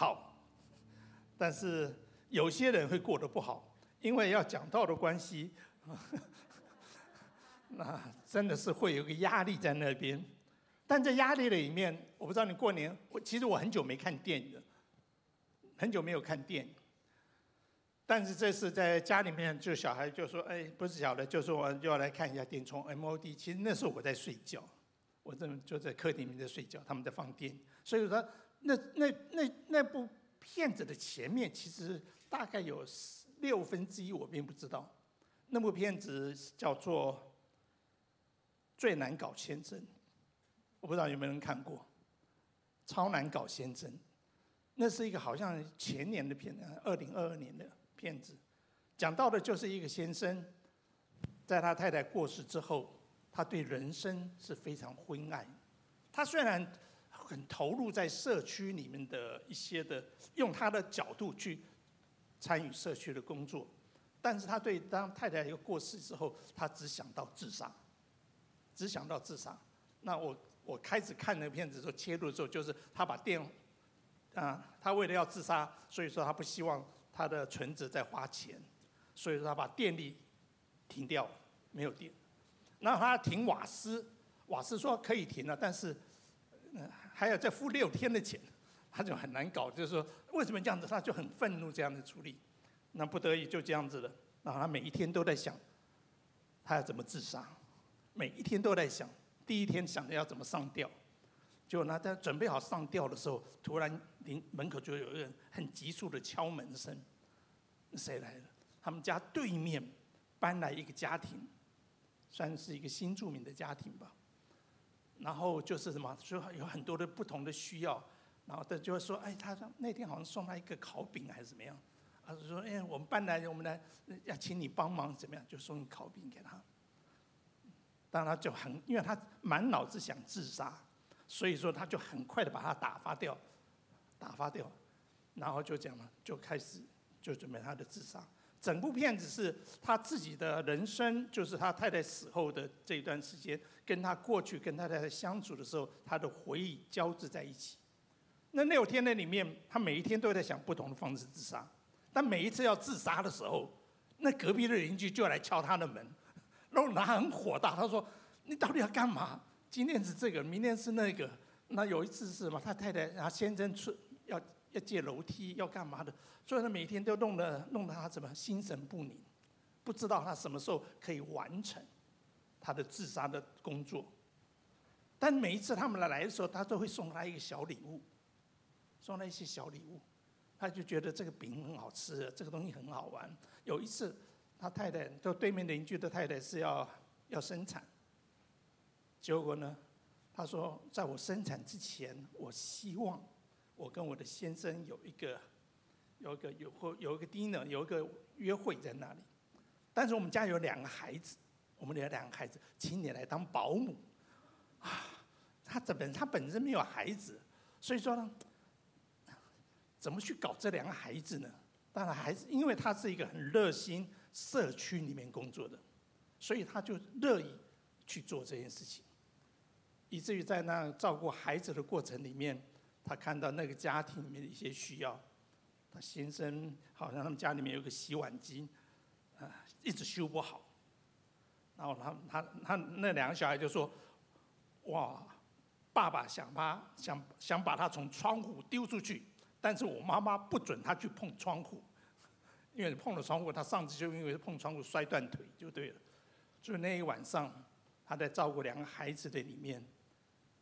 好，但是有些人会过得不好，因为要讲道的关系，那真的是会有个压力在那边。但在压力里面，我不知道你过年，我其实我很久没看电影了，很久没有看电影。但是这次在家里面，就小孩就说：“哎，不是小的，就说我就要来看一下电影，从 MOD。”其实那时候我在睡觉，我正就在客厅里面在睡觉，他们在放电。所以说，那那那那部片子的前面，其实大概有六分之一我并不知道。那部片子叫做《最难搞先生》。我不知道有没有人看过《超难搞先生》，那是一个好像前年的片子，二零二二年的片子，讲到的就是一个先生，在他太太过世之后，他对人生是非常灰暗。他虽然很投入在社区里面的一些的，用他的角度去参与社区的工作，但是他对当太太一个过世之后，他只想到自杀，只想到自杀。那我。我开始看那个片子的时候，切入的时候就是他把电，啊，他为了要自杀，所以说他不希望他的存折再花钱，所以说他把电力停掉，没有电。然后他停瓦斯，瓦斯说可以停了，但是，嗯，还要再付六天的钱，他就很难搞。就是说为什么这样子，他就很愤怒这样的处理。那不得已就这样子了。然后他每一天都在想，他要怎么自杀，每一天都在想。第一天想着要怎么上吊，结果呢，在准备好上吊的时候，突然临门口就有一个人很急促的敲门声。谁来了？他们家对面搬来一个家庭，算是一个新住民的家庭吧。然后就是什么，说有很多的不同的需要。然后他就会说：“哎，他说那天好像送他一个烤饼还是怎么样？”他说：“哎，我们搬来，我们来要请你帮忙，怎么样？就送一烤饼给他。”当然他就很，因为他满脑子想自杀，所以说他就很快的把他打发掉，打发掉，然后就讲了，就开始就准备他的自杀。整部片子是他自己的人生，就是他太太死后的这一段时间，跟他过去跟他太太相处的时候，他的回忆交织在一起。那六天的里面，他每一天都在想不同的方式自杀，但每一次要自杀的时候，那隔壁的邻居就来敲他的门。然后他很火大，他说：“你到底要干嘛？今天是这个，明天是那个。那有一次是什么？他太太然后先生出要要借楼梯，要干嘛的？所以他每天都弄得弄得他怎么心神不宁，不知道他什么时候可以完成他的自杀的工作。但每一次他们来来的时候，他都会送他一个小礼物，送他一些小礼物。他就觉得这个饼很好吃，这个东西很好玩。有一次。他太太就对面邻居的太太是要要生产，结果呢，他说在我生产之前，我希望我跟我的先生有一个有一个有或有一个 dinner 有一个约会在那里，但是我们家有两个孩子，我们的两个孩子，请你来当保姆啊。他这本他本身没有孩子，所以说呢，怎么去搞这两个孩子呢？当然孩子，因为他是一个很热心。社区里面工作的，所以他就乐意去做这件事情，以至于在那照顾孩子的过程里面，他看到那个家庭里面的一些需要。他先生好像他们家里面有个洗碗机，啊，一直修不好。然后他他他那两个小孩就说：“哇，爸爸想把想想把他从窗户丢出去，但是我妈妈不准他去碰窗户。”因为碰了窗户，他上次就因为碰窗户摔断腿就对了。所以那一晚上，他在照顾两个孩子的里面，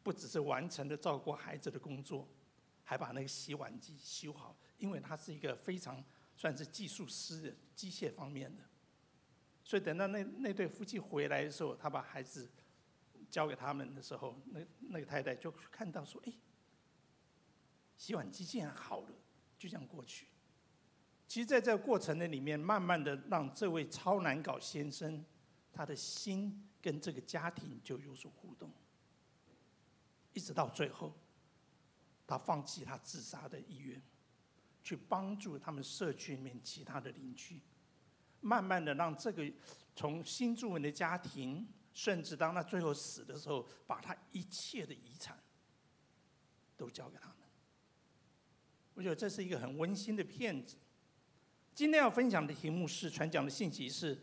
不只是完成了照顾孩子的工作，还把那个洗碗机修好。因为他是一个非常算是技术师的机械方面的，所以等到那那对夫妻回来的时候，他把孩子交给他们的时候，那那个太太就看到说：“哎，洗碗机竟然好了，就这样过去。”其实，在这个过程的里面，慢慢的让这位超难搞先生，他的心跟这个家庭就有所互动，一直到最后，他放弃他自杀的意愿，去帮助他们社区里面其他的邻居，慢慢的让这个从新住民的家庭，甚至当他最后死的时候，把他一切的遗产都交给他们。我觉得这是一个很温馨的片子。今天要分享的题目是传讲的信息是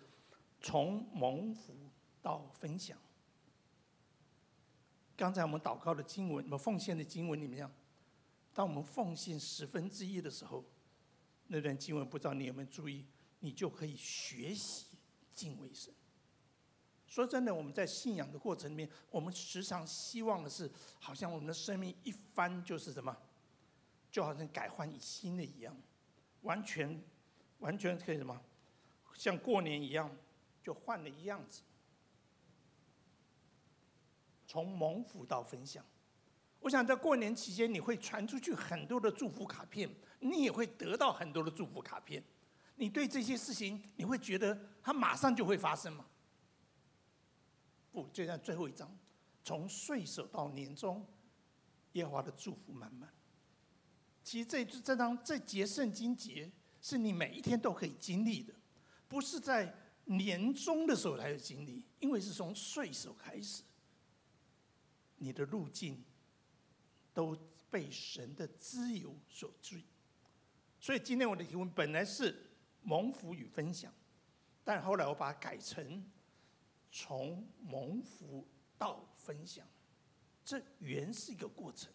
从蒙福到分享。刚才我们祷告的经文，我们奉献的经文里面，当我们奉献十分之一的时候，那段经文不知道你有没有注意，你就可以学习敬畏神。说真的，我们在信仰的过程里面，我们时常希望的是，好像我们的生命一翻就是什么，就好像改换一新的一样，完全完全可以什么，像过年一样，就换了一样子。从蒙福到分享，我想在过年期间，你会传出去很多的祝福卡片，你也会得到很多的祝福卡片。你对这些事情，你会觉得它马上就会发生吗？不，就像最后一章，从岁首到年终，耶和华的祝福满满。其实这这章这节圣经节是你每一天都可以经历的，不是在年终的时候才有经历，因为是从岁首开始，你的路径都被神的自由所追。所以今天我的提问本来是蒙福与分享，但后来我把它改成。从蒙福到分享，这原是一个过程。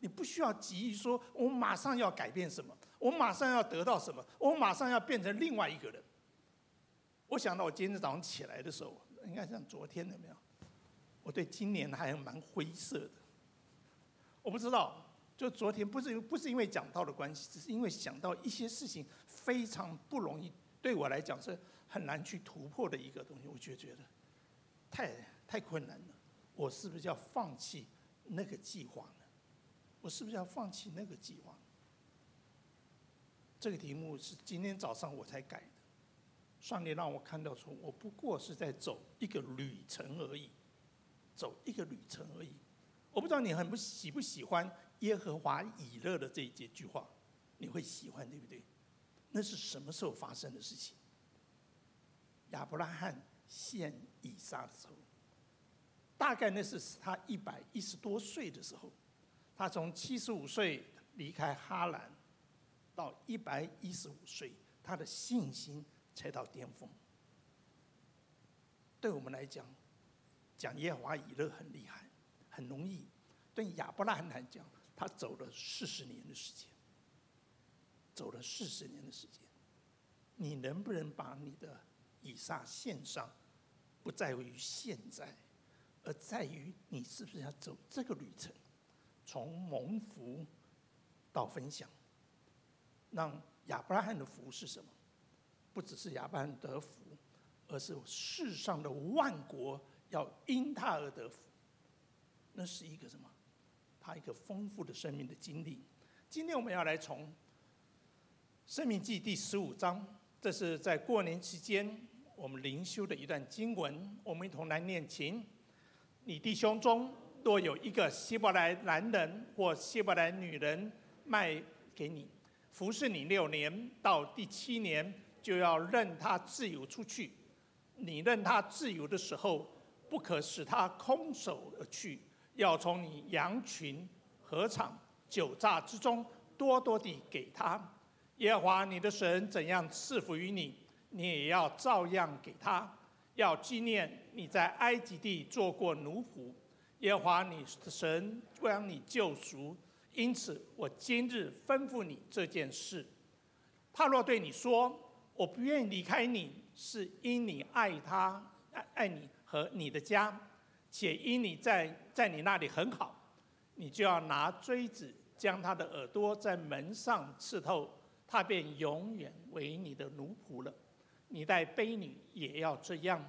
你不需要急于说，我马上要改变什么，我马上要得到什么，我马上要变成另外一个人。我想到我今天早上起来的时候，应该像昨天有没有？我对今年还蛮灰色的。我不知道，就昨天不是不是因为讲道的关系，只是因为想到一些事情非常不容易，对我来讲是。很难去突破的一个东西，我就觉得太太困难了。我是不是要放弃那个计划呢？我是不是要放弃那个计划？这个题目是今天早上我才改的。上帝让我看到说，我不过是在走一个旅程而已，走一个旅程而已。我不知道你很不喜不喜欢耶和华以勒的这一句话，你会喜欢对不对？那是什么时候发生的事情？亚伯拉罕献以撒的时候，大概那是他一百一十多岁的时候，他从七十五岁离开哈兰，到一百一十五岁，他的信心才到巅峰。对我们来讲，讲耶和华以勒很厉害，很容易；对亚伯拉罕来讲，他走了四十年的时间，走了四十年的时间，你能不能把你的？以撒献上，不在于现在，而在于你是不是要走这个旅程，从蒙福到分享。让亚伯拉罕的福是什么？不只是亚伯拉罕得福，而是世上的万国要因他而得福。那是一个什么？他一个丰富的生命的经历。今天我们要来从《生命记》第十五章，这是在过年期间。我们灵修的一段经文，我们一同来念，请。你弟兄中若有一个希伯来男人或希伯来女人卖给你，服侍你六年，到第七年就要任他自由出去。你任他自由的时候，不可使他空手而去，要从你羊群、禾场、酒榨之中多多地给他。耶和华你的神怎样赐福于你，你也要照样给他，要纪念你在埃及地做过奴仆，耶和华你的神将你救赎，因此我今日吩咐你这件事。他若对你说：“我不愿离开你，是因你爱他，爱爱你和你的家，且因你在在你那里很好，你就要拿锥子将他的耳朵在门上刺透，他便永远为你的奴仆了。”你带婢女也要这样，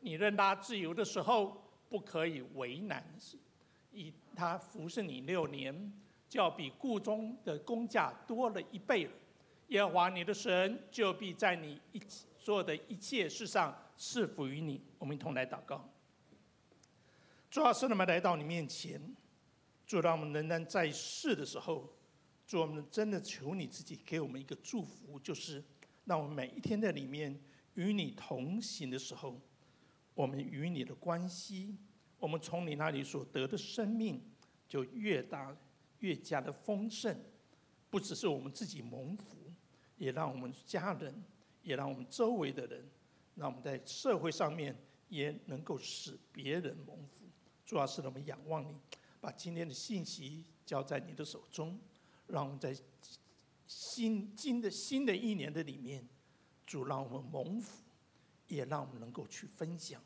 你任他自由的时候，不可以为难，以他服侍你六年，就要比雇中的工价多了一倍了。耶和华你的神就必在你一做的一切事上赐福于你。我们一同来祷告。主啊，圣灵们来到你面前，主让我们仍然在世的时候，主我们真的求你自己给我们一个祝福，就是。让我们每一天在里面与你同行的时候，我们与你的关系，我们从你那里所得的生命就越大，越加的丰盛。不只是我们自己蒙福，也让我们家人，也让我们周围的人，让我们在社会上面也能够使别人蒙福。主要是我们仰望你，把今天的信息交在你的手中，让我们在新新的新的一年的里面，主让我们蒙福，也让我们能够去分享，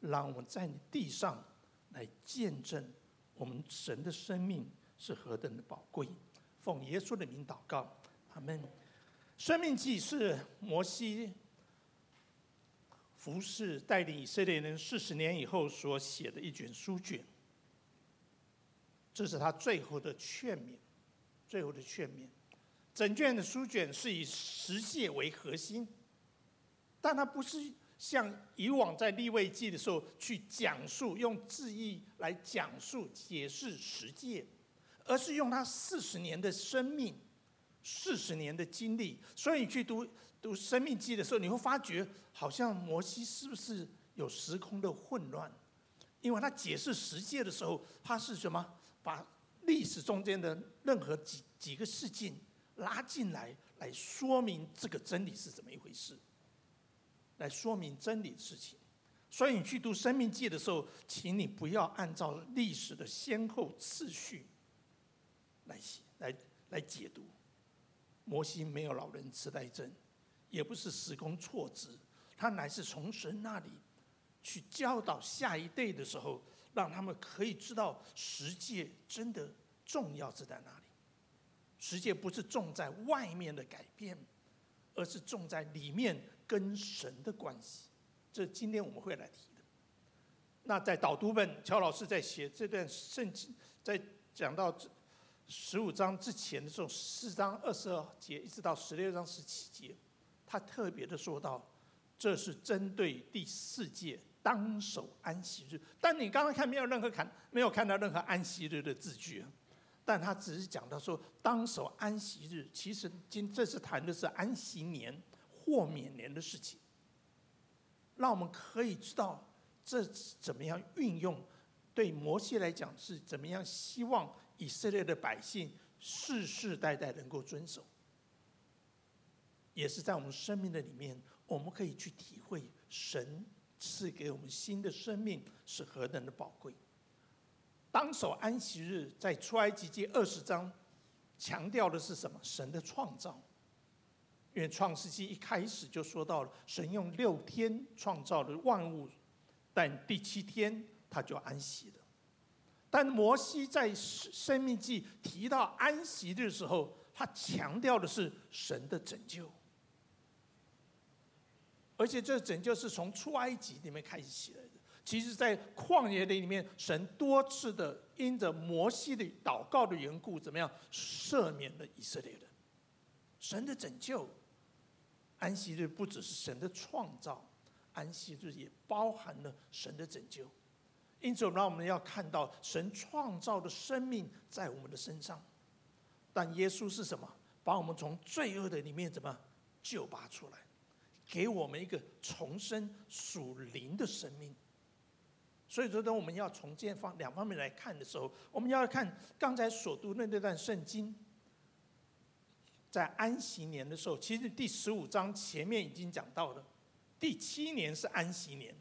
让我们在地上来见证我们神的生命是何等的宝贵。奉耶稣的名祷告，阿门。生命记是摩西服侍带领以色列人四十年以后所写的一卷书卷，这是他最后的劝勉，最后的劝勉。整卷的书卷是以十诫为核心，但它不是像以往在立位记的时候去讲述，用字义来讲述解释十诫。而是用他四十年的生命，四十年的经历，所以你去读读《生命记》的时候，你会发觉好像摩西是不是有时空的混乱？因为他解释十诫的时候，他是什么？把历史中间的任何几几个事件拉进来，来说明这个真理是怎么一回事，来说明真理的事情。所以你去读《生命记》的时候，请你不要按照历史的先后次序。来写来来解读，摩西没有老人痴呆症，也不是时空错置，他乃是从神那里去教导下一代的时候，让他们可以知道十诫真的重要是在哪里。十诫不是重在外面的改变，而是重在里面跟神的关系。这今天我们会来提的。那在导读本，乔老师在写这段圣经，在讲到。十五章之前的时候，四章二十二节一直到十六章十七节，他特别的说到，这是针对第四诫当守安息日。但你刚刚看没有任何看，没有看到任何安息日的字句啊。但他只是讲到说，当守安息日，其实今这次谈的是安息年或免年的事情，让我们可以知道这怎么样运用。对摩西来讲是怎么样希望。以色列的百姓世世代代能够遵守，也是在我们生命的里面，我们可以去体会神赐给我们新的生命是何等的宝贵。当守安息日，在出埃及记二十章强调的是什么？神的创造。因为创世纪一开始就说到了，神用六天创造了万物，但第七天他就安息了。但摩西在《生命记》提到安息日的时候，他强调的是神的拯救，而且这拯救是从出埃及里面开始起来的。其实，在旷野里面，神多次的因着摩西的祷告的缘故，怎么样赦免了以色列人？神的拯救，安息日不只是神的创造，安息日也包含了神的拯救。因此，让我们要看到神创造的生命在我们的身上，但耶稣是什么？把我们从罪恶的里面怎么救拔出来，给我们一个重生属灵的生命。所以说，当我们要从这方两方面来看的时候，我们要看刚才所读的那段圣经，在安息年的时候，其实第十五章前面已经讲到了，第七年是安息年。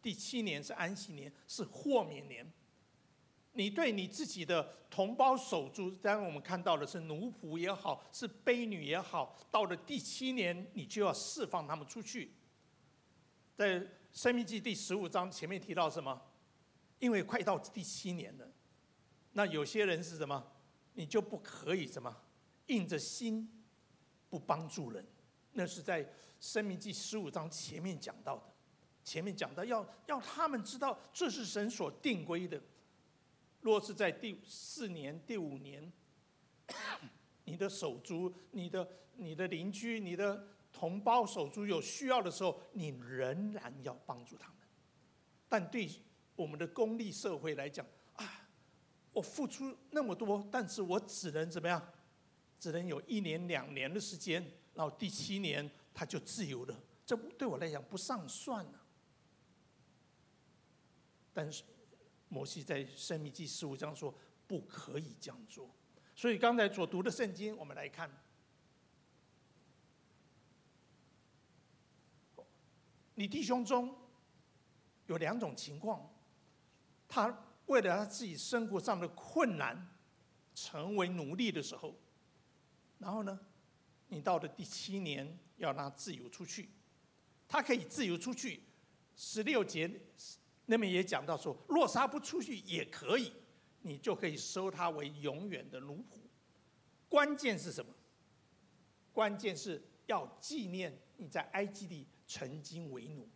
第七年是安息年，是豁免年。你对你自己的同胞手足，当然我们看到的是奴仆也好，是婢女也好，到了第七年，你就要释放他们出去。在《申命记》第十五章前面提到什么？因为快到第七年了，那有些人是什么？你就不可以什么？硬着心不帮助人。那是在《申命记》十五章前面讲到的。前面讲到要要他们知道这是神所定规的。若是在第四年、第五年，你的手足、你的你的邻居、你的同胞手足有需要的时候，你仍然要帮助他们。但对我们的公立社会来讲，啊，我付出那么多，但是我只能怎么样？只能有一年、两年的时间，然后第七年他就自由了。这对我来讲不上算了。但是，摩西在《申命记》十五章说不可以这样做，所以刚才所读的圣经，我们来看，你弟兄中有两种情况，他为了他自己生活上的困难，成为奴隶的时候，然后呢，你到了第七年要让他自由出去，他可以自由出去。十六节那边也讲到说，若杀不出去也可以，你就可以收他为永远的奴仆。关键是什么？关键是要纪念你在埃及地曾经为奴，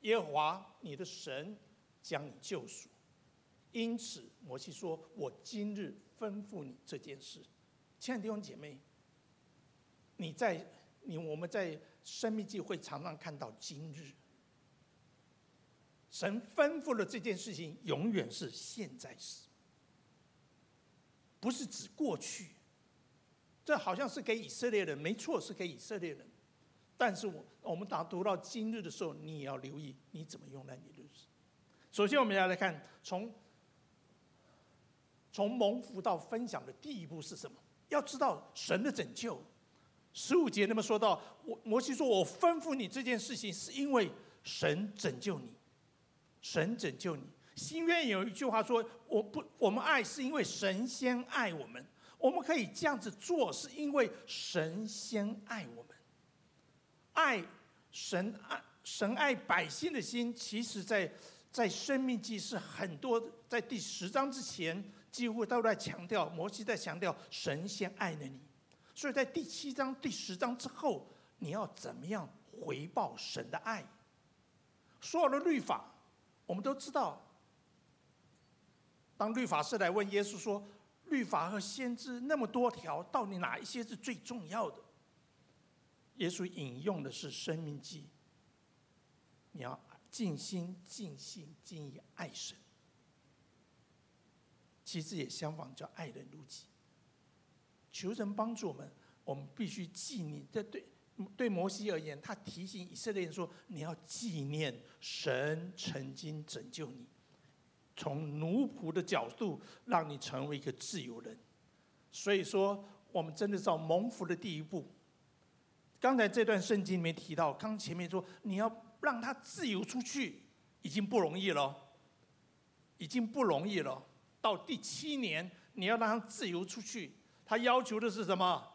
耶和华你的神将你救赎。因此，摩西说：“我今日吩咐你这件事。”亲爱的弟兄姐妹，你在你我们在生命记会常常看到“今日”。神吩咐了这件事情，永远是现在时，不是指过去。这好像是给以色列人，没错，是给以色列人。但是我我们当读到今日的时候，你也要留意你怎么用来你的日子。首先，我们要来看从从蒙福到分享的第一步是什么？要知道神的拯救。十五节那么说到，我摩西说：“我吩咐你这件事情，是因为神拯救你。”神拯救你。新约有一句话说：“我不，我们爱是因为神先爱我们。我们可以这样子做，是因为神先爱我们。爱神爱神爱百姓的心，其实在在生命记是很多，在第十章之前，几乎都在强调，摩西在强调神先爱了你。所以在第七章、第十章之后，你要怎么样回报神的爱？所有的律法。我们都知道，当律法师来问耶稣说：“律法和先知那么多条，到底哪一些是最重要的？”耶稣引用的是《生命记》，你要尽心、尽性、尽意爱神。其实也相仿，叫爱人如己。求神帮助我们，我们必须记你这对。对摩西而言，他提醒以色列人说：“你要纪念神曾经拯救你，从奴仆的角度让你成为一个自由人。”所以说，我们真的是蒙福的第一步。刚才这段圣经里面提到，刚前面说你要让他自由出去，已经不容易了，已经不容易了。到第七年，你要让他自由出去，他要求的是什么？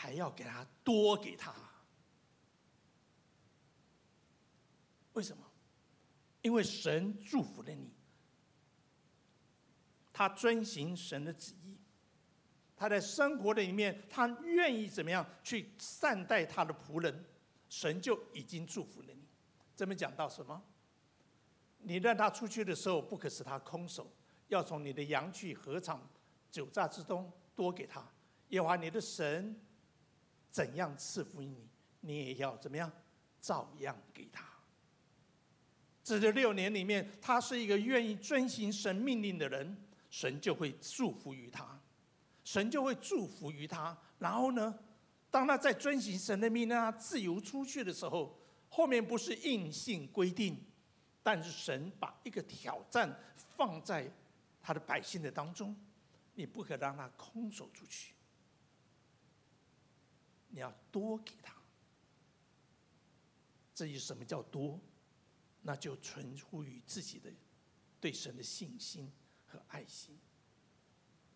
还要给他多给他，为什么？因为神祝福了你，他遵行神的旨意，他在生活的里面，他愿意怎么样去善待他的仆人，神就已经祝福了你。这边讲到什么？你让他出去的时候，不可使他空手，要从你的羊去、禾场、酒榨之中多给他，耶和华你的神。怎样赐福于你，你也要怎么样，照样给他。在这六年里面，他是一个愿意遵行神命令的人，神就会祝福于他，神就会祝福于他。然后呢，当他在遵行神的命令，他自由出去的时候，后面不是硬性规定，但是神把一个挑战放在他的百姓的当中，你不可让他空手出去。你要多给他，至于什么叫多，那就存乎于自己的对神的信心和爱心。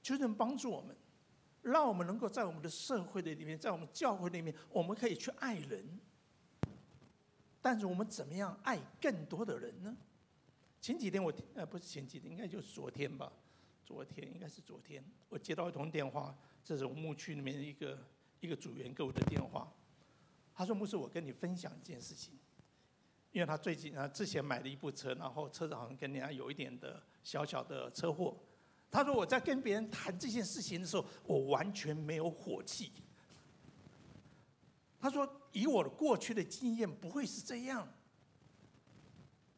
求神帮助我们，让我们能够在我们的社会的里面，在我们教会里面，我们可以去爱人。但是我们怎么样爱更多的人呢？前几天我呃不是前几天，应该就是昨天吧？昨天应该是昨天，我接到一通电话，这是我牧区里面的一个。一个组员给我的电话，他说：“牧师，我跟你分享一件事情，因为他最近啊之前买了一部车，然后车子好像跟人家有一点的小小的车祸。他说我在跟别人谈这件事情的时候，我完全没有火气。他说以我的过去的经验，不会是这样。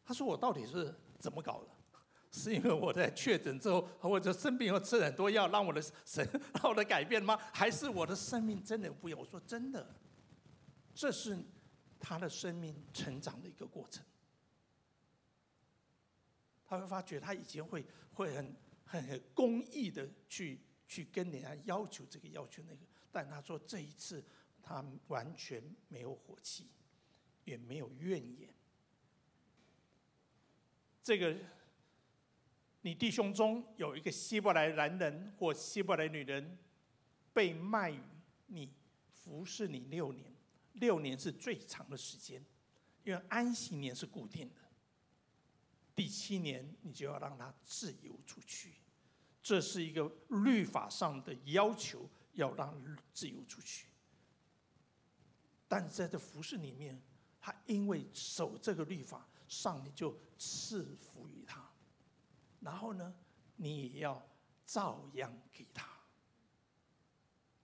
他说我到底是怎么搞的？”是因为我在确诊之后，或者生病后吃很多药，让我的神 让我的改变吗？还是我的生命真的不一样？我说真的，这是他的生命成长的一个过程。他会发觉他以前会会很很很公义的去去跟人家要求这个要求那个。但他说这一次他完全没有火气，也没有怨言。这个你弟兄中有一个希伯来男人或希伯来女人被卖于你，服侍你六年，六年是最长的时间，因为安息年是固定的。第七年你就要让他自由出去，这是一个律法上的要求。要让自由出去，但在这服饰里面，他因为守这个律法，上帝就赐福于他。然后呢，你也要照样给他。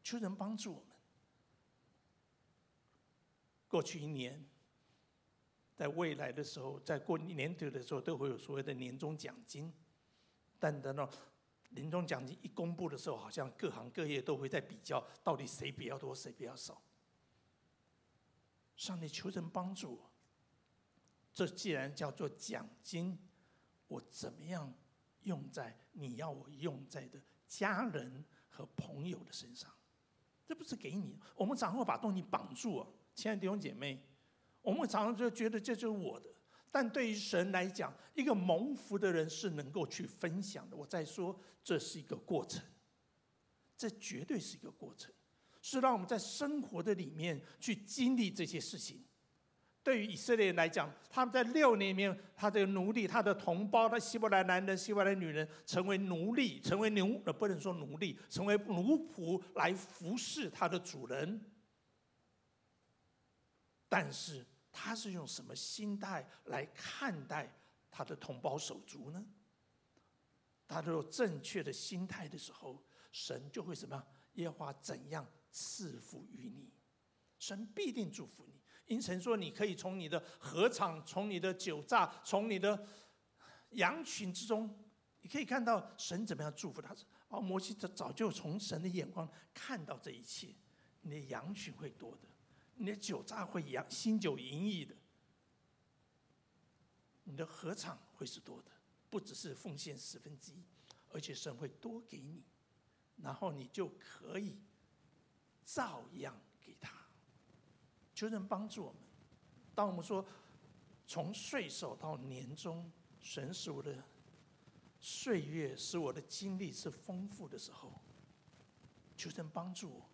求神帮助我们。过去一年，在未来的时候，在过年头的时候，都会有所谓的年终奖金，但等到。年终奖金一公布的时候，好像各行各业都会在比较，到底谁比较多，谁比较少。上帝求神帮助我，这既然叫做奖金，我怎么样用在你要我用在的家人和朋友的身上？这不是给你，我们常常会把东西绑住啊，亲爱的弟兄姐妹，我们常常就觉得这就是我的。但对于神来讲，一个蒙福的人是能够去分享的。我再说，这是一个过程，这绝对是一个过程，是让我们在生活的里面去经历这些事情。对于以色列人来讲，他们在六年里面，他的奴隶、他的同胞、他希伯来男人、希伯来女人，成为奴隶，成为奴，呃，不能说奴隶，成为奴仆来服侍他的主人。但是。他是用什么心态来看待他的同胞手足呢？他都有正确的心态的时候，神就会什么？耶和华怎样赐福于你？神必定祝福你。因神说，你可以从你的禾场、从你的酒榨、从你的羊群之中，你可以看到神怎么样祝福他。哦，摩西早就从神的眼光看到这一切，你的羊群会多的。你的酒榨会扬新酒盈溢的，你的禾场会是多的，不只是奉献十分之一，而且神会多给你，然后你就可以照样。求神帮助我们。当我们说从岁首到年终，神使我的岁月使我的经历是丰富的时候，求神帮助我，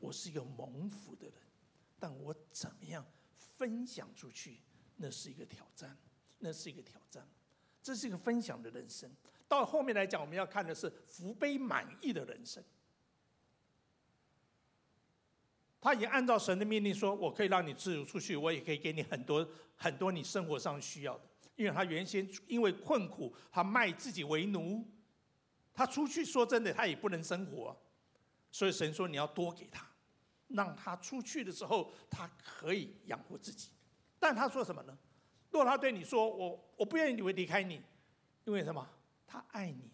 我是一个蒙福的人。但我怎么样分享出去，那是一个挑战，那是一个挑战，这是一个分享的人生。到后面来讲，我们要看的是福杯满溢的人生。他已经按照神的命令说：“我可以让你自由出去，我也可以给你很多很多你生活上需要的。”因为他原先因为困苦，他卖自己为奴，他出去说真的，他也不能生活，所以神说：“你要多给他。”让他出去的时候，他可以养活自己。但他说什么呢？若他对你说：“我我不愿意你会离开你，因为什么？他爱你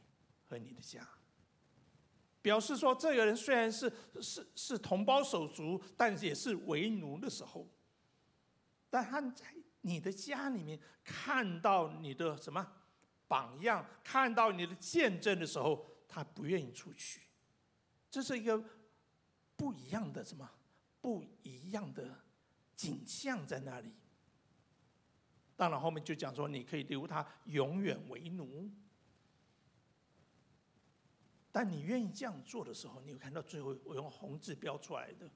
和你的家。”表示说，这个人虽然是是是同胞手足，但也是为奴的时候。但他在你的家里面看到你的什么榜样，看到你的见证的时候，他不愿意出去。这是一个。不一样的什么？不一样的景象在那里。当然后面就讲说，你可以留他永远为奴。但你愿意这样做的时候，你会看到最后我用红字标出来的：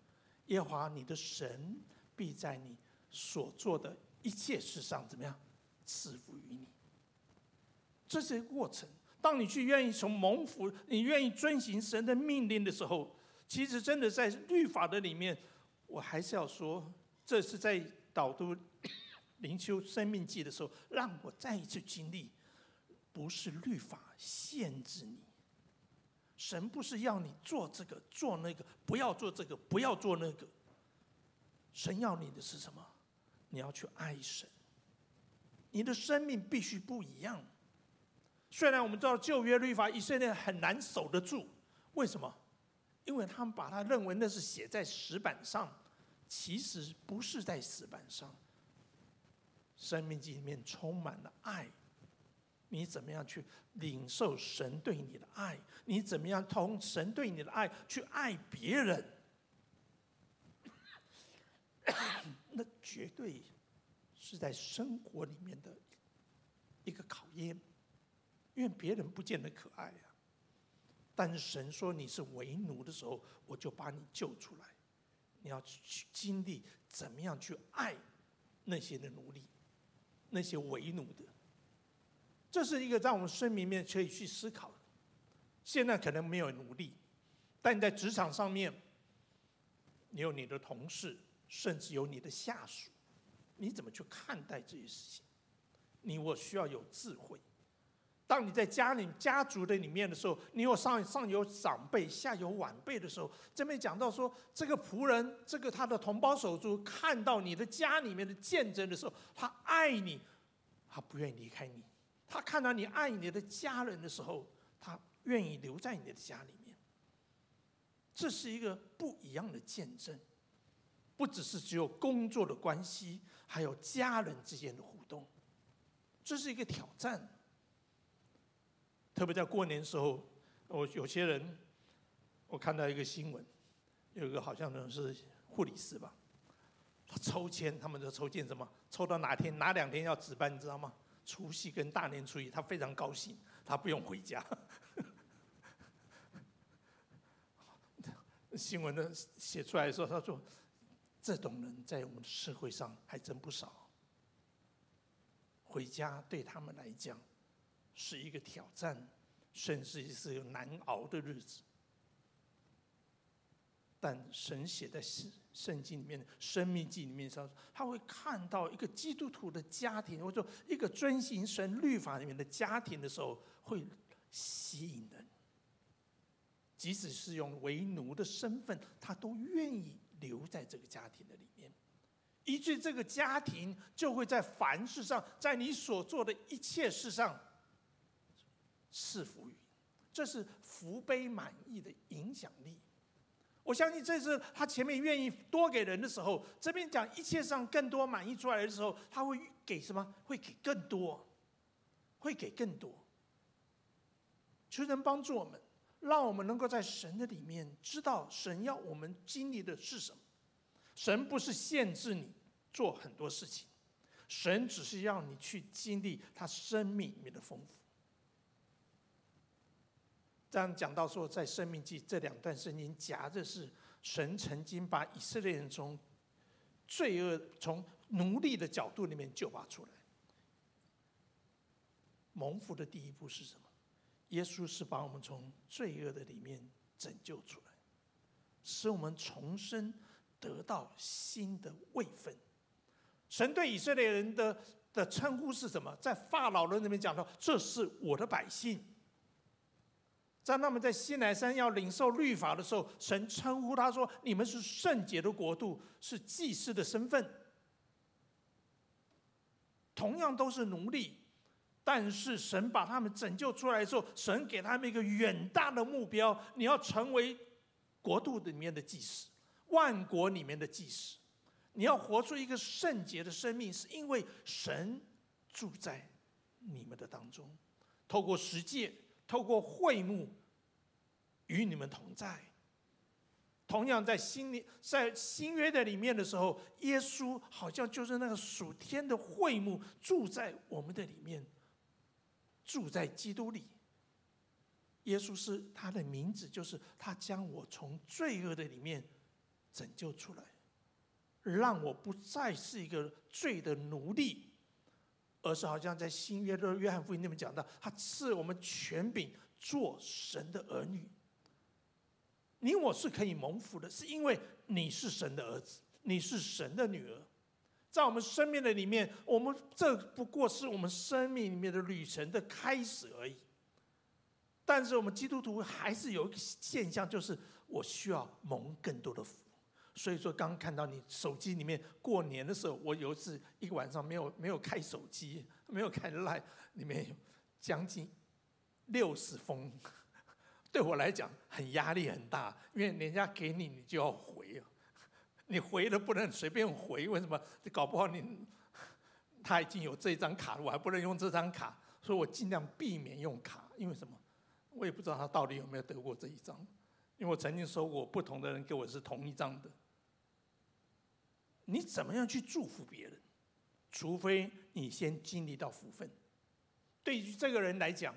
耶华你的神必在你所做的一切事上怎么样赐福于你。这是一个过程。当你去愿意从蒙福，你愿意遵行神的命令的时候。其实，真的在律法的里面，我还是要说，这是在导读灵修生命记的时候，让我再一次经历，不是律法限制你，神不是要你做这个做那个，不要做这个，不要做那个，神要你的是什么？你要去爱神，你的生命必须不一样。虽然我们知道旧约律法以色列很难守得住，为什么？因为他们把他认为那是写在石板上，其实不是在石板上。生命里面充满了爱，你怎么样去领受神对你的爱？你怎么样同神对你的爱去爱别人？那绝对是在生活里面的一个考验，因为别人不见得可爱啊。但是神说你是为奴的时候，我就把你救出来。你要去经历怎么样去爱那些的奴隶，那些为奴的。这是一个在我们生命里面可以去思考的。现在可能没有努力，但在职场上面，你有你的同事，甚至有你的下属，你怎么去看待这些事情？你我需要有智慧。当你在家里家族的里面的时候，你有上上有长辈，下有晚辈的时候，这边讲到说，这个仆人，这个他的同胞手足，看到你的家里面的见证的时候，他爱你，他不愿意离开你。他看到你爱你的家人的时候，他愿意留在你的家里面。这是一个不一样的见证，不只是只有工作的关系，还有家人之间的互动，这是一个挑战。特别在过年时候，我有些人，我看到一个新闻，有一个好像是护理师吧，他抽签，他们的抽签什么？抽到哪天哪两天要值班，你知道吗？除夕跟大年初一，他非常高兴，他不用回家。新闻的写出来的时候，他说：“这种人在我们的社会上还真不少，回家对他们来讲。”是一个挑战，甚至是一个难熬的日子。但神写的是圣经里面的《申命记》里面说，他会看到一个基督徒的家庭，或者说一个遵行神律法里面的家庭的时候，会吸引人。即使是用为奴的身份，他都愿意留在这个家庭的里面。一句这个家庭就会在凡事上，在你所做的一切事上。赐福于，这是福杯满溢的影响力。我相信这是他前面愿意多给人的时候，这边讲一切上更多满意出来的时候，他会给什么？会给更多，会给更多。求神帮助我们，让我们能够在神的里面知道神要我们经历的是什么。神不是限制你做很多事情，神只是要你去经历他生命里面的丰富。这样讲到说，在《生命记》这两段圣经夹着是神曾经把以色列人从罪恶、从奴隶的角度里面救拔出来。蒙福的第一步是什么？耶稣是把我们从罪恶的里面拯救出来，使我们重生，得到新的位分。神对以色列人的的称呼是什么？在法老人里面讲到：“这是我的百姓。”在他们在西乃山要领受律法的时候，神称呼他说：“你们是圣洁的国度，是祭司的身份。”同样都是奴隶，但是神把他们拯救出来的时候，神给他们一个远大的目标：你要成为国度里面的祭司，万国里面的祭司。你要活出一个圣洁的生命，是因为神住在你们的当中，透过实践。透过会幕与你们同在。同样在新约在新约的里面的时候，耶稣好像就是那个属天的会幕，住在我们的里面，住在基督里。耶稣是他的名字，就是他将我从罪恶的里面拯救出来，让我不再是一个罪的奴隶。而是好像在新约的约翰福音里面讲到，他赐我们权柄做神的儿女。你我是可以蒙福的，是因为你是神的儿子，你是神的女儿。在我们生命的里面，我们这不过是我们生命里面的旅程的开始而已。但是我们基督徒还是有一个现象，就是我需要蒙更多的福。所以说，刚看到你手机里面过年的时候，我有一次一个晚上没有没有开手机，没有开 Line，里面有将近六十封，对我来讲很压力很大，因为人家给你，你就要回，你回了不能随便回，为什么？搞不好你他已经有这张卡了，我还不能用这张卡，所以我尽量避免用卡，因为什么？我也不知道他到底有没有得过这一张，因为我曾经说过不同的人给我是同一张的。你怎么样去祝福别人？除非你先经历到福分。对于这个人来讲，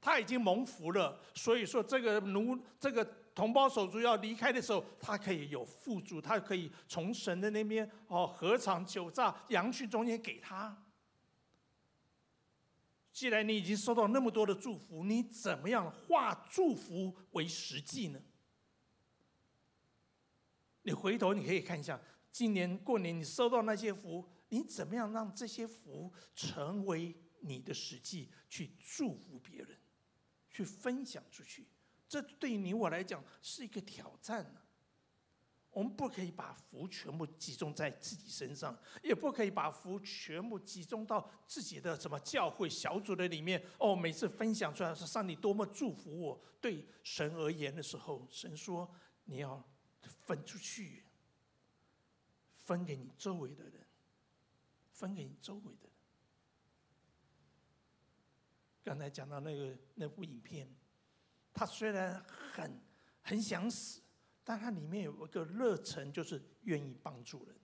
他已经蒙福了，所以说这个奴这个同胞手足要离开的时候，他可以有富足，他可以从神的那边哦，何尝酒榨羊群中间给他。既然你已经收到那么多的祝福，你怎么样化祝福为实际呢？你回头你可以看一下，今年过年你收到那些福，你怎么样让这些福成为你的实际，去祝福别人，去分享出去？这对你我来讲是一个挑战呢。我们不可以把福全部集中在自己身上，也不可以把福全部集中到自己的什么教会小组的里面。哦，每次分享出来说上帝多么祝福我，对神而言的时候，神说你要分出去，分给你周围的人，分给你周围的人。刚才讲到那个那部影片，他虽然很很想死。但他里面有一个热忱，就是愿意帮助人。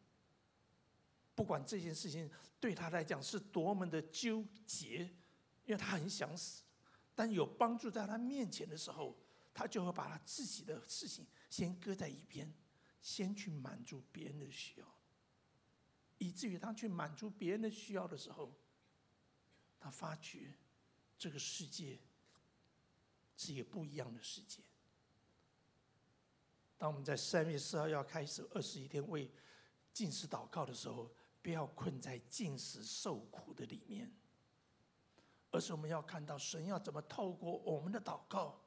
不管这件事情对他来讲是多么的纠结，因为他很想死，但有帮助在他面前的时候，他就会把他自己的事情先搁在一边，先去满足别人的需要。以至于他去满足别人的需要的时候，他发觉这个世界是一个不一样的世界。当我们在三月四号要开始二十一天为禁食祷告的时候，不要困在禁食受苦的里面，而是我们要看到神要怎么透过我们的祷告，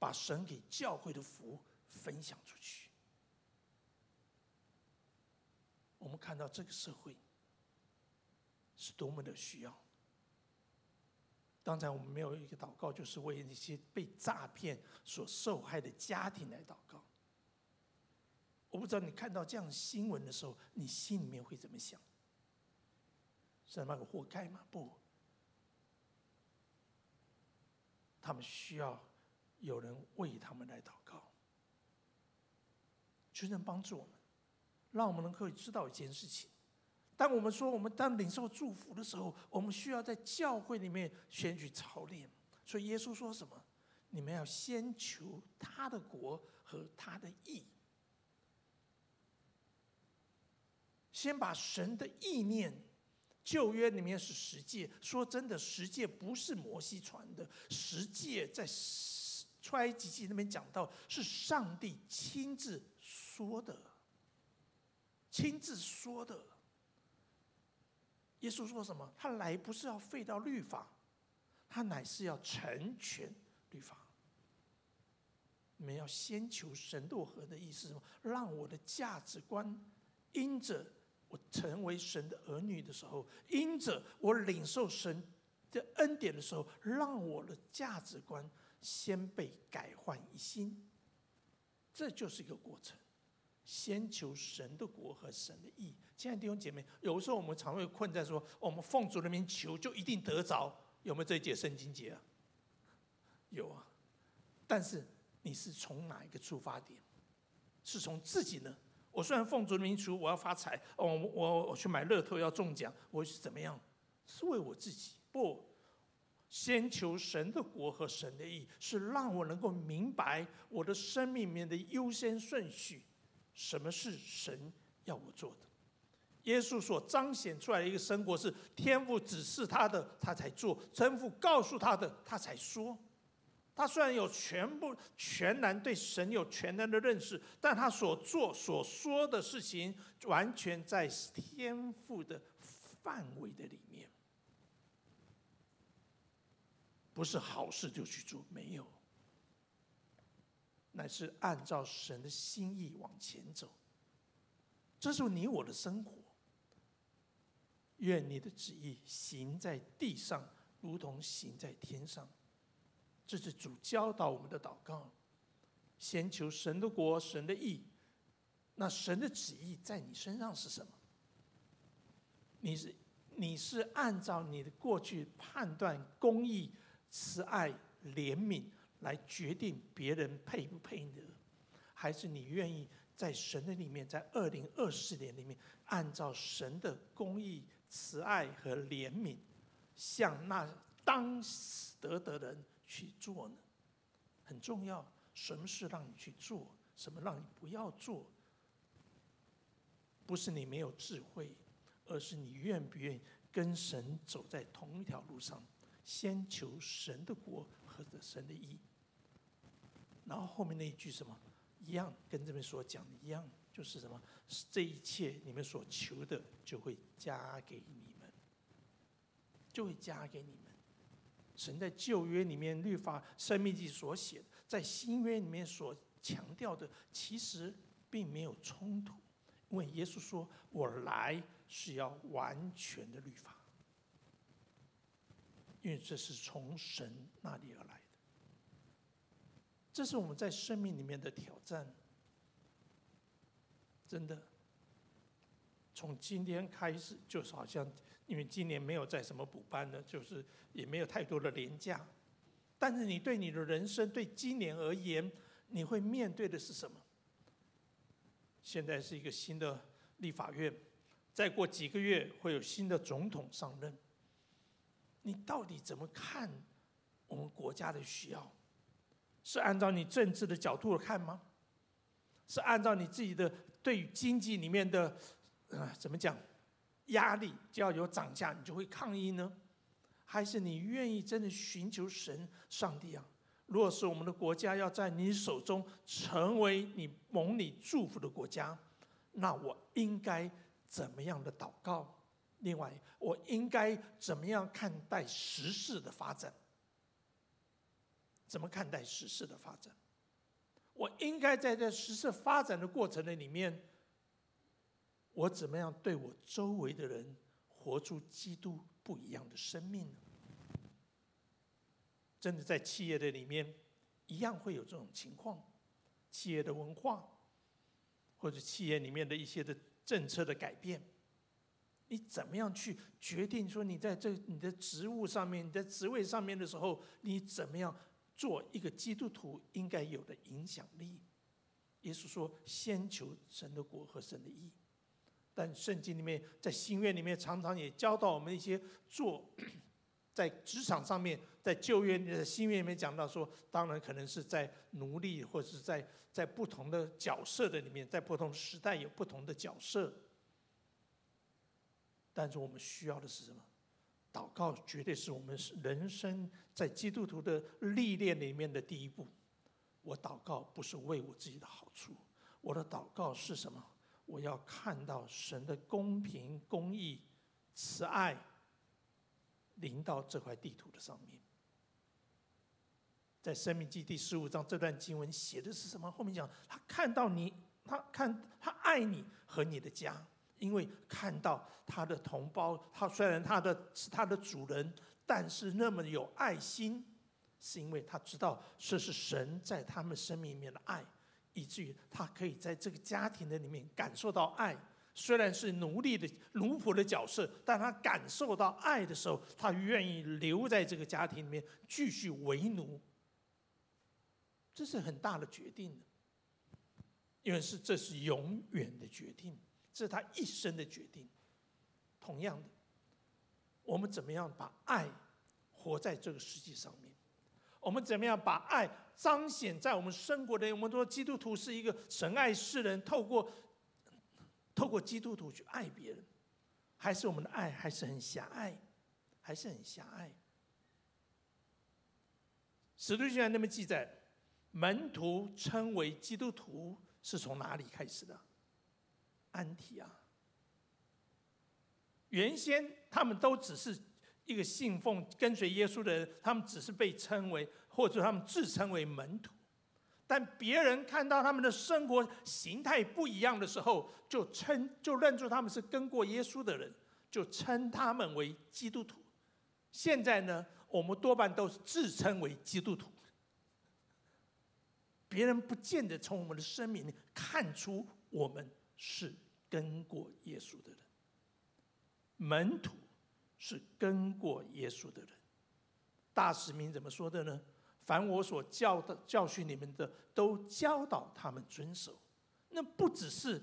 把神给教会的福分享出去。我们看到这个社会是多么的需要。刚才我们没有一个祷告，就是为那些被诈骗所受害的家庭来祷告。我不知道你看到这样新闻的时候，你心里面会怎么想？是那个活该吗？不，他们需要有人为他们来祷告，求神帮助我们，让我们能够知道一件事情。当我们说我们当领受祝福的时候，我们需要在教会里面选举操练。所以耶稣说什么？你们要先求他的国和他的义，先把神的意念，旧约里面是十诫。说真的，十诫不是摩西传的，十诫在出埃及记那边讲到，是上帝亲自说的，亲自说的。耶稣说什么？他来不是要废掉律法，他乃是要成全律法。你们要先求神若何的意思什么？让我的价值观，因着我成为神的儿女的时候，因着我领受神的恩典的时候，让我的价值观先被改换一新。这就是一个过程。先求神的国和神的义。亲爱的弟兄姐妹，有时候我们常会困在说，我们奉主的名求就一定得着，有没有这一节圣经节啊？有啊。但是你是从哪一个出发点？是从自己呢？我虽然奉主的名求，我要发财，哦，我我去买乐透要中奖，我是怎么样？是为我自己？不，先求神的国和神的义，是让我能够明白我的生命里面的优先顺序。什么是神要我做的？耶稣所彰显出来的一个生活是天父指示他的，他才做；天父告诉他的，他才说。他虽然有全部全然对神有全然的认识，但他所做所说的事情，完全在天赋的范围的里面，不是好事就去做，没有。乃是按照神的心意往前走，这是你我的生活。愿你的旨意行在地上，如同行在天上。这是主教导我们的祷告。先求神的国、神的义。那神的旨意在你身上是什么？你是你是按照你的过去判断公义、慈爱、怜悯来决定别人配不配呢？还是你愿意在神的里面，在二零二四年里面，按照神的公义、慈爱和怜悯，向那当得的人去做呢？很重要，什么事让你去做，什么让你不要做？不是你没有智慧，而是你愿不愿意跟神走在同一条路上，先求神的国和神的义。然后后面那一句什么一样，跟这边所讲的一样，就是什么？这一切你们所求的，就会加给你们，就会加给你们。神在旧约里面律法、申命记所写的，在新约里面所强调的，其实并没有冲突，因为耶稣说：“我来是要完全的律法，因为这是从神那里而来的。”这是我们在生命里面的挑战，真的。从今天开始，就是好像。因为今年没有在什么补班的，就是也没有太多的年假，但是你对你的人生，对今年而言，你会面对的是什么？现在是一个新的立法院，再过几个月会有新的总统上任，你到底怎么看我们国家的需要？是按照你政治的角度来看吗？是按照你自己的对于经济里面的，呃，怎么讲？压力就要有涨价，你就会抗议呢？还是你愿意真的寻求神、上帝啊？如果是我们的国家要在你手中成为你蒙你祝福的国家，那我应该怎么样的祷告？另外，我应该怎么样看待时事的发展？怎么看待时事的发展？我应该在这时事发展的过程的里面。我怎么样对我周围的人活出基督不一样的生命呢？真的在企业的里面，一样会有这种情况。企业的文化，或者企业里面的一些的政策的改变，你怎么样去决定说你在这你的职务上面、你在职位上面的时候，你怎么样做一个基督徒应该有的影响力？耶稣说：“先求神的国和神的义。”但圣经里面，在新约里面，常常也教导我们一些做 在职场上面，在旧约的新约里面讲到说，当然可能是在奴隶或者是在在不同的角色的里面，在不同时代有不同的角色。但是我们需要的是什么？祷告绝对是我们人生在基督徒的历练里面的第一步。我祷告不是为我自己的好处，我的祷告是什么？我要看到神的公平、公义、慈爱临到这块地图的上面。在《生命记》第十五章这段经文写的是什么？后面讲他看到你，他看他爱你和你的家，因为看到他的同胞，他虽然他的是他的主人，但是那么有爱心，是因为他知道这是神在他们生命里面的爱。以至于他可以在这个家庭的里面感受到爱，虽然是奴隶的奴仆的角色，但他感受到爱的时候，他愿意留在这个家庭里面继续为奴。这是很大的决定的，因为是这是永远的决定，这是他一生的决定。同样的，我们怎么样把爱活在这个世界上面？我们怎么样把爱彰显在我们生活的？我们说基督徒是一个神爱世人，透过透过基督徒去爱别人，还是我们的爱还是很狭隘，还是很狭隘？使徒行传那么记载，门徒称为基督徒是从哪里开始的？安提亚。原先他们都只是。一个信奉跟随耶稣的人，他们只是被称为，或者他们自称为门徒，但别人看到他们的生活形态不一样的时候，就称就认出他们是跟过耶稣的人，就称他们为基督徒。现在呢，我们多半都是自称为基督徒，别人不见得从我们的生命里看出我们是跟过耶稣的人，门徒。是跟过耶稣的人。大使命怎么说的呢？凡我所教的、教训你们的，都教导他们遵守。那不只是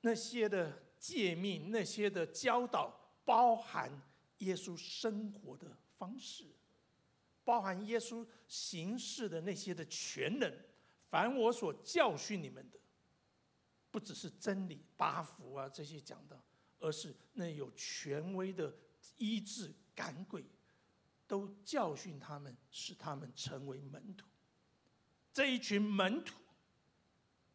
那些的诫命，那些的教导，包含耶稣生活的方式，包含耶稣行事的那些的全能。凡我所教训你们的，不只是真理、八福啊这些讲的，而是那有权威的医治、赶鬼。都教训他们，使他们成为门徒。这一群门徒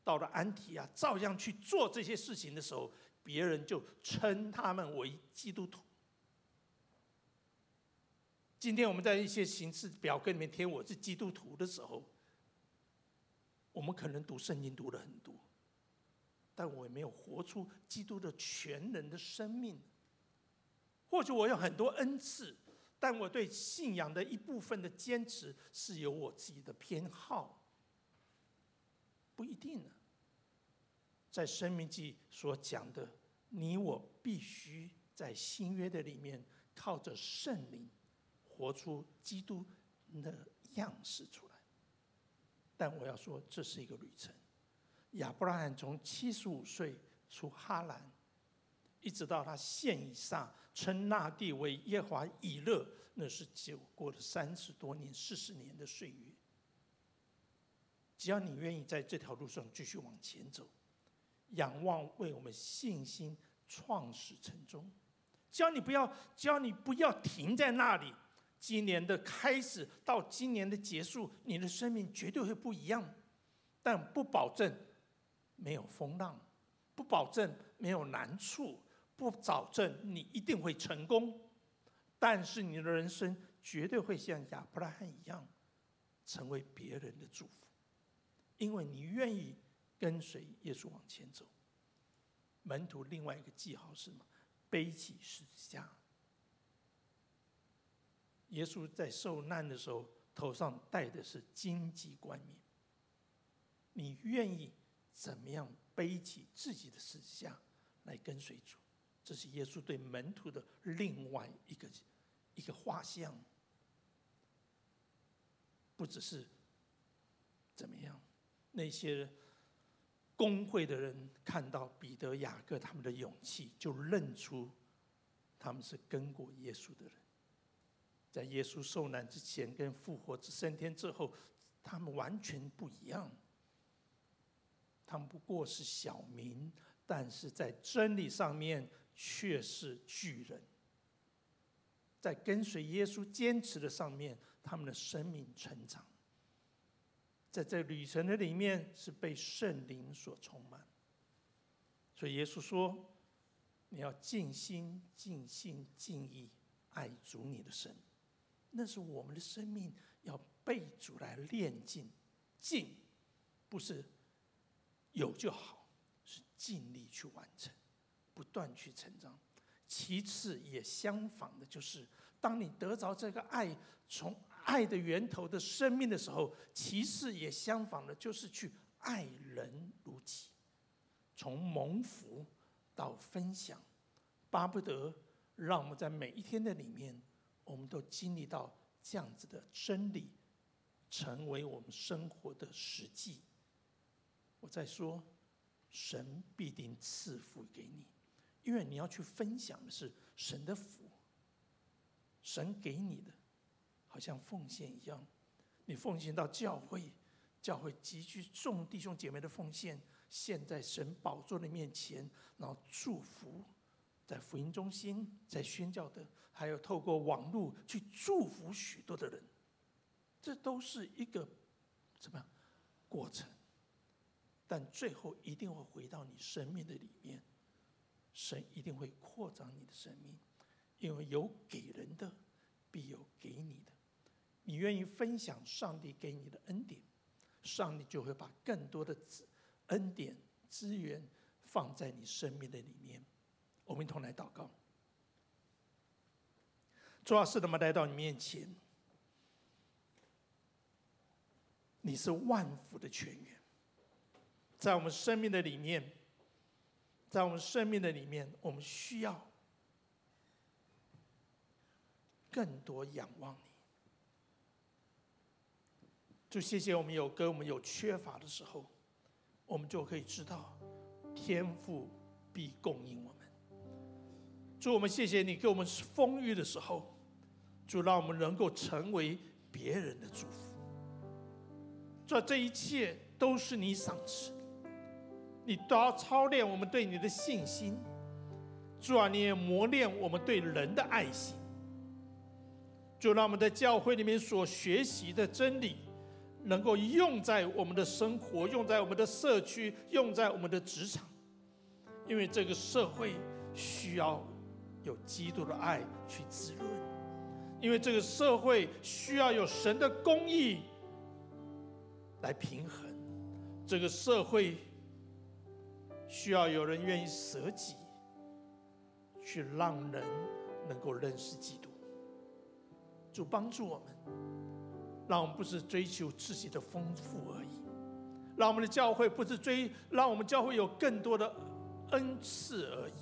到了安提亚，照样去做这些事情的时候，别人就称他们为基督徒。今天我们在一些形式表格里面填“我是基督徒”的时候，我们可能读圣经读了很多，但我也没有活出基督的全能的生命。或许我有很多恩赐。但我对信仰的一部分的坚持是有我自己的偏好，不一定呢。在生命记所讲的，你我必须在新约的里面靠着圣灵活出基督的样式出来。但我要说，这是一个旅程。亚伯拉罕从七十五岁出哈兰，一直到他献以撒。称那地为耶华以勒，那是走过了三十多年、四十年的岁月。只要你愿意在这条路上继续往前走，仰望为我们信心创始成终，只要你不要，只要你不要停在那里。今年的开始到今年的结束，你的生命绝对会不一样，但不保证没有风浪，不保证没有难处。不保证你一定会成功，但是你的人生绝对会像亚伯拉罕一样，成为别人的祝福，因为你愿意跟随耶稣往前走。门徒另外一个记号是什么？背起十字架。耶稣在受难的时候，头上戴的是荆棘冠冕。你愿意怎么样背起自己的十字架来跟随主？这是耶稣对门徒的另外一个一个画像，不只是怎么样，那些公会的人看到彼得、雅各他们的勇气，就认出他们是跟过耶稣的人。在耶稣受难之前，跟复活之升天之后，他们完全不一样。他们不过是小民，但是在真理上面。却是巨人，在跟随耶稣坚持的上面，他们的生命成长，在这旅程的里面是被圣灵所充满。所以耶稣说：“你要尽心、尽心、尽意爱主你的神。”那是我们的生命要被主来炼尽，尽不是有就好，是尽力去完成。不断去成长，其次也相仿的，就是当你得着这个爱，从爱的源头的生命的时候，其次也相仿的，就是去爱人如己，从蒙福到分享，巴不得让我们在每一天的里面，我们都经历到这样子的真理，成为我们生活的实际。我在说，神必定赐福给你。因为你要去分享的是神的福，神给你的，好像奉献一样，你奉献到教会，教会集聚众弟兄姐妹的奉献，献在神宝座的面前，然后祝福，在福音中心，在宣教的，还有透过网络去祝福许多的人，这都是一个怎么样过程？但最后一定会回到你生命的里面。神一定会扩张你的生命，因为有给人的，必有给你的。你愿意分享上帝给你的恩典，上帝就会把更多的资恩典资源放在你生命的里面。我们一同来祷告。主啊，是的，我们来到你面前，你是万福的泉源，在我们生命的里面。在我们生命的里面，我们需要更多仰望你。就谢谢我们有跟我们有缺乏的时候，我们就可以知道天赋必供应我们。主，我们谢谢你给我们丰裕的时候，主让我们能够成为别人的祝福。这，这一切都是你赏赐，你都要操练我们对你的信心。主啊，你也磨练我们对人的爱心。就让我们在教会里面所学习的真理，能够用在我们的生活，用在我们的社区，用在我们的职场，因为这个社会需要有基督的爱去滋润，因为这个社会需要有神的公义来平衡，这个社会需要有人愿意舍己，去让人能够认识基督。主帮助我们。让我们不是追求自己的丰富而已，让我们的教会不是追，让我们教会有更多的恩赐而已，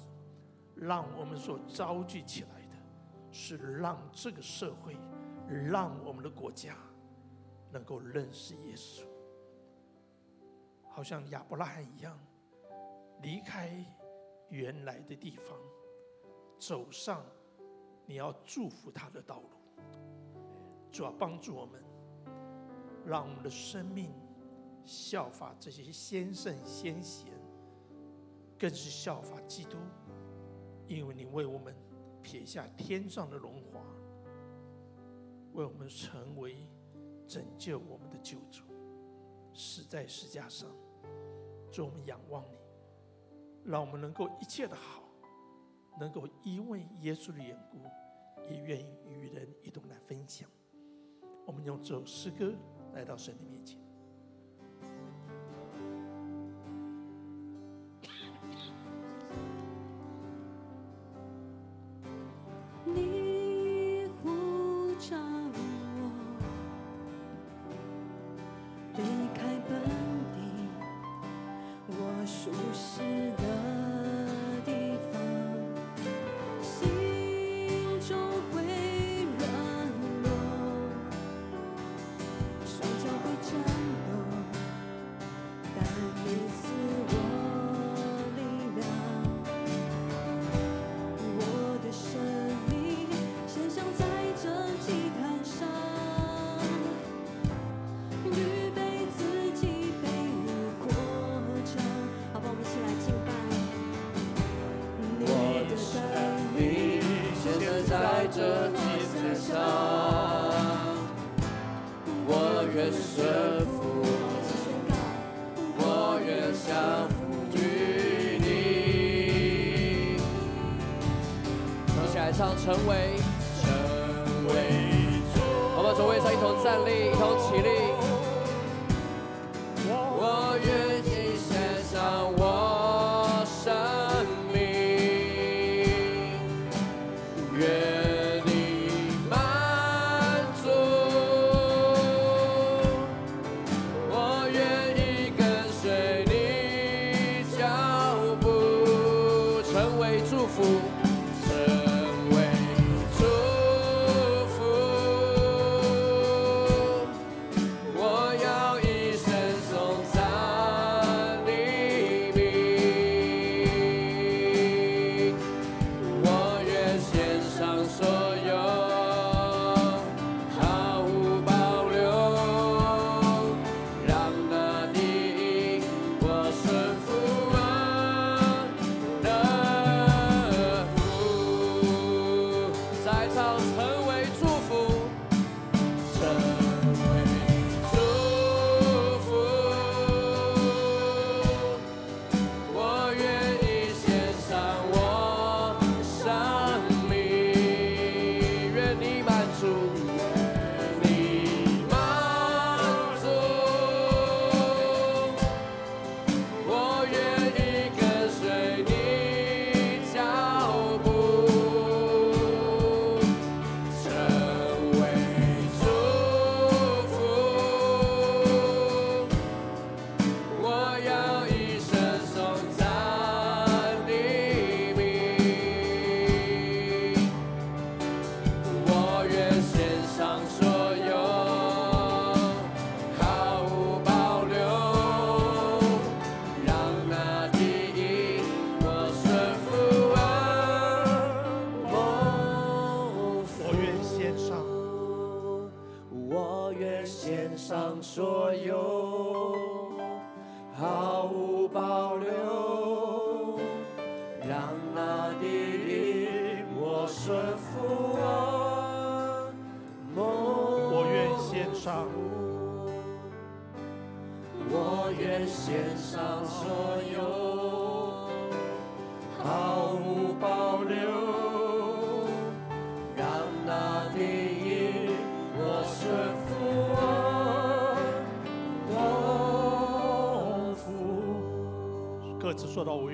让我们所召聚起来的，是让这个社会，让我们的国家能够认识耶稣，好像亚伯拉罕一样，离开原来的地方，走上你要祝福他的道路，主要帮助我们。让我们的生命效法这些先圣先贤，更是效法基督，因为你为我们撇下天上的荣华，为我们成为拯救我们的救主，死在十架上，主我们仰望你，让我们能够一切的好，能够因为耶稣的缘故，也愿意与人一同来分享。我们用这首诗歌。来到神的面前。我愿相一起来唱成为我们从备上一同站立一同起立。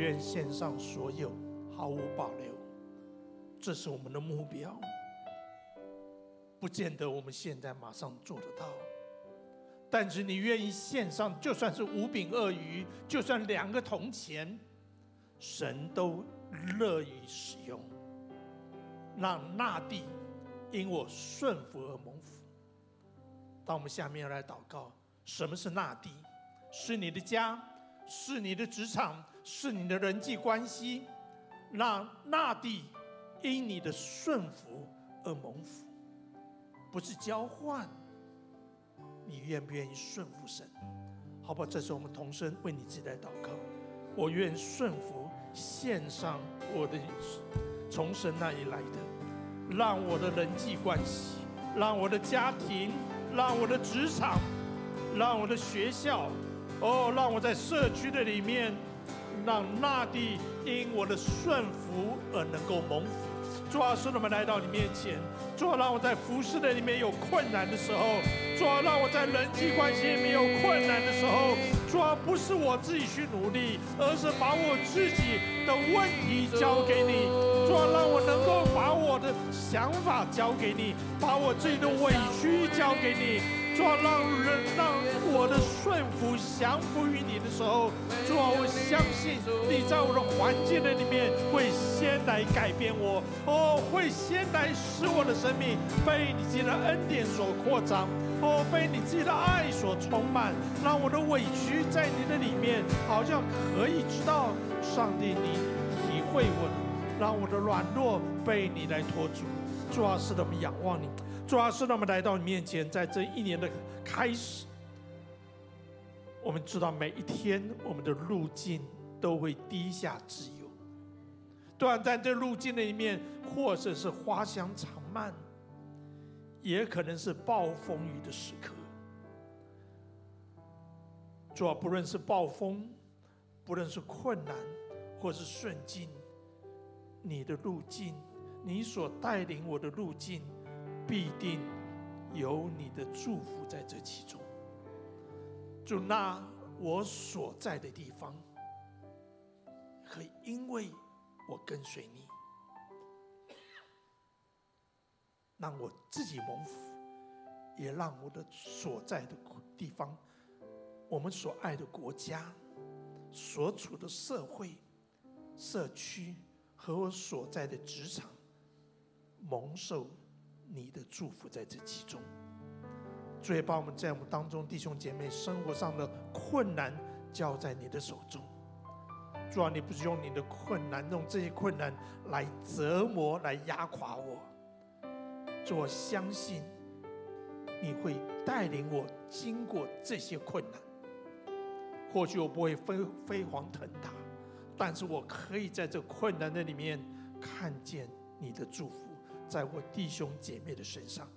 愿献上所有，毫无保留，这是我们的目标。不见得我们现在马上做得到，但是你愿意献上，就算是五饼二鱼，就算两个铜钱，神都乐意使用，让那地因我顺服而蒙福。当我们下面要来祷告，什么是那地？是你的家，是你的职场。是你的人际关系，让那地因你的顺服而蒙福，不是交换。你愿不愿意顺服神？好不好？这是我们同声为你自己来祷告。我愿顺服，献上我的从神那里来的，让我的人际关系，让我的家庭，让我的职场，让我的学校，哦，让我在社区的里面。让那地因我的顺服而能够蒙福。主啊，使我们来到你面前。主啊，让我在服侍的里面有困难的时候，主啊，让我在人际关系里面有困难的时候，主啊，不是我自己去努力，而是把我自己的问题交给你。主啊，让我能够把我的想法交给你，把我自己的委屈交给你。主啊，让人让我的顺服降服于你的时候，主啊，我相信你在我的环境的里面会先来改变我，哦，会先来使我的生命被你自己的恩典所扩张，哦，被你自己的爱所充满，让我的委屈在你的里面好像可以知道上帝你体会我，让我的软弱被你来托住。主啊，是的，我们仰望你。主啊，是让我们来到你面前，在这一年的开始，我们知道每一天我们的路径都会低下自由，短暂这路径的一面，或者是花香长漫，也可能是暴风雨的时刻。主啊，不论是暴风，不论是困难，或是顺境，你的路径，你所带领我的路径。必定有你的祝福在这其中。就那我所在的地方，可以因为我跟随你，让我自己蒙福，也让我的所在的地方，我们所爱的国家，所处的社会、社区和我所在的职场蒙受。你的祝福在这其中，主也把我们在我们当中弟兄姐妹生活上的困难交在你的手中。主啊，你不是用你的困难，用这些困难来折磨、来压垮我。主，我相信你会带领我经过这些困难。或许我不会飞飞黄腾达，但是我可以在这困难的里面看见你的祝福。在我弟兄姐妹的身上，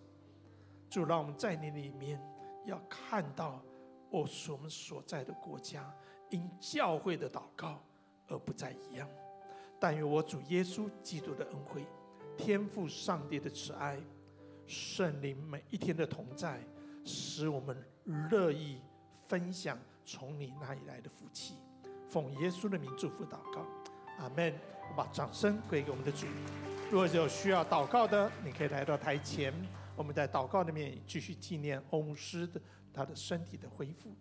主让我们在你里面要看到我所我们所在的国家因教会的祷告而不再一样。但愿我主耶稣基督的恩惠、天赋上帝的慈爱、圣灵每一天的同在，使我们乐意分享从你那里来的福气。奉耶稣的名祝福祷告，阿门。我把掌声归给我们的主。如果有需要祷告的，你可以来到台前，我们在祷告里面继续纪念欧牧师的他的身体的恢复。